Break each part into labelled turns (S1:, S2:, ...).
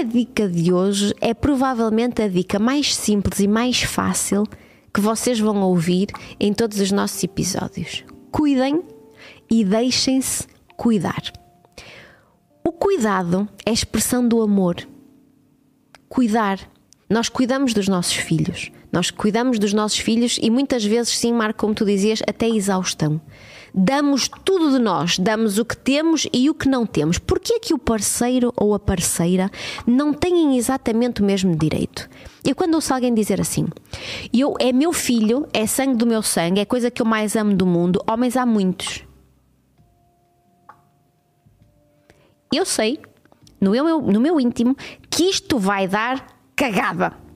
S1: minha dica de hoje é provavelmente a dica mais simples e mais fácil que vocês vão ouvir em todos os nossos episódios. Cuidem e deixem-se cuidar. O cuidado é a expressão do amor. Cuidar. Nós cuidamos dos nossos filhos. Nós cuidamos dos nossos filhos e muitas vezes, sim, Marco, como tu dizias, até exaustão. Damos tudo de nós, damos o que temos e o que não temos. Porquê é que o parceiro ou a parceira não têm exatamente o mesmo direito? Eu quando ouço alguém dizer assim, eu é meu filho, é sangue do meu sangue, é coisa que eu mais amo do mundo, homens há muitos. Eu sei, no meu, no meu íntimo, que isto vai dar cagada.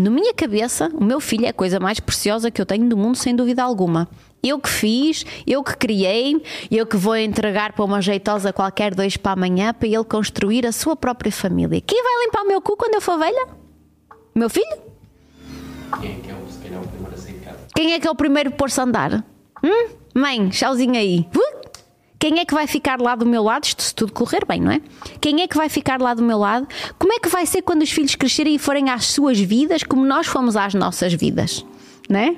S1: Na minha cabeça, o meu filho é a coisa mais preciosa que eu tenho do mundo, sem dúvida alguma. Eu que fiz, eu que criei, eu que vou entregar para uma jeitosa qualquer dois para amanhã para ele construir a sua própria família. Quem vai limpar o meu cu quando eu for velha? Meu filho?
S2: Quem é que é o, se calhar, o primeiro a sair de casa?
S1: Quem é que é o primeiro a pôr-se a andar? Hum? Mãe, tchauzinho aí. Uh! Quem é que vai ficar lá do meu lado? Isto se tudo correr bem, não é? Quem é que vai ficar lá do meu lado? Como é que vai ser quando os filhos crescerem e forem às suas vidas como nós fomos às nossas vidas? Não é?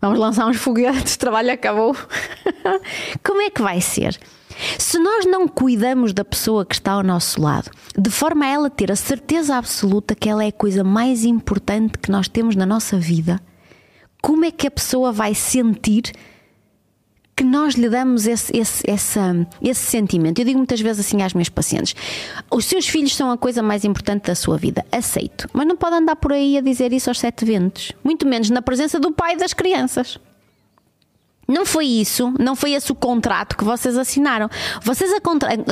S1: Vamos lançar uns foguetes, o trabalho acabou. como é que vai ser? Se nós não cuidamos da pessoa que está ao nosso lado, de forma a ela ter a certeza absoluta que ela é a coisa mais importante que nós temos na nossa vida, como é que a pessoa vai sentir que nós lhe damos esse, esse, essa, esse sentimento? Eu digo muitas vezes assim às minhas pacientes: os seus filhos são a coisa mais importante da sua vida, aceito, mas não pode andar por aí a dizer isso aos sete ventos, muito menos na presença do pai das crianças. Não foi isso, não foi esse o contrato que vocês assinaram. Vocês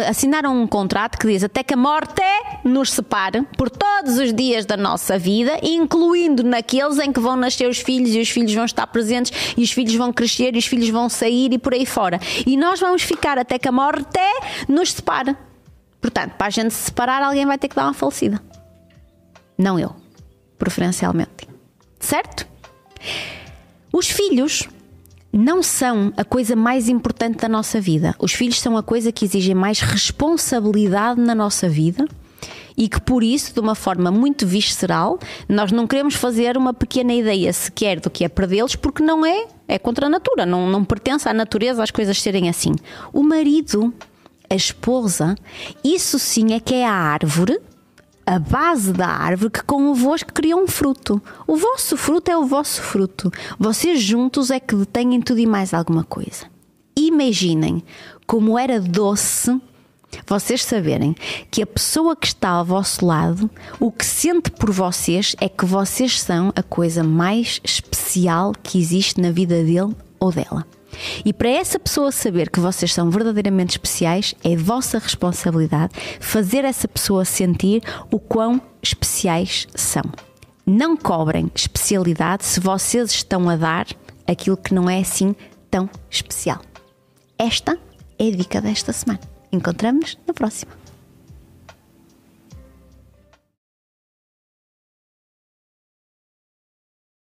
S1: assinaram um contrato que diz até que a morte nos separe por todos os dias da nossa vida, incluindo naqueles em que vão nascer os filhos e os filhos vão estar presentes e os filhos vão crescer e os filhos vão sair e por aí fora. E nós vamos ficar até que a morte nos separe. Portanto, para a gente se separar, alguém vai ter que dar uma falecida. Não eu, preferencialmente. Certo? Os filhos não são a coisa mais importante da nossa vida. Os filhos são a coisa que exige mais responsabilidade na nossa vida e que por isso, de uma forma muito visceral, nós não queremos fazer uma pequena ideia sequer do que é perdê-los, porque não é, é contra a natura, não, não pertence à natureza as coisas serem assim. O marido, a esposa, isso sim é que é a árvore a base da árvore que convosco criou um fruto. O vosso fruto é o vosso fruto. Vocês juntos é que detêm tudo e mais alguma coisa. Imaginem como era doce vocês saberem que a pessoa que está ao vosso lado, o que sente por vocês é que vocês são a coisa mais especial que existe na vida dele ou dela. E para essa pessoa saber que vocês são verdadeiramente especiais, é vossa responsabilidade fazer essa pessoa sentir o quão especiais são. Não cobrem especialidade se vocês estão a dar aquilo que não é assim tão especial. Esta é a dica desta semana. Encontramos-nos na próxima.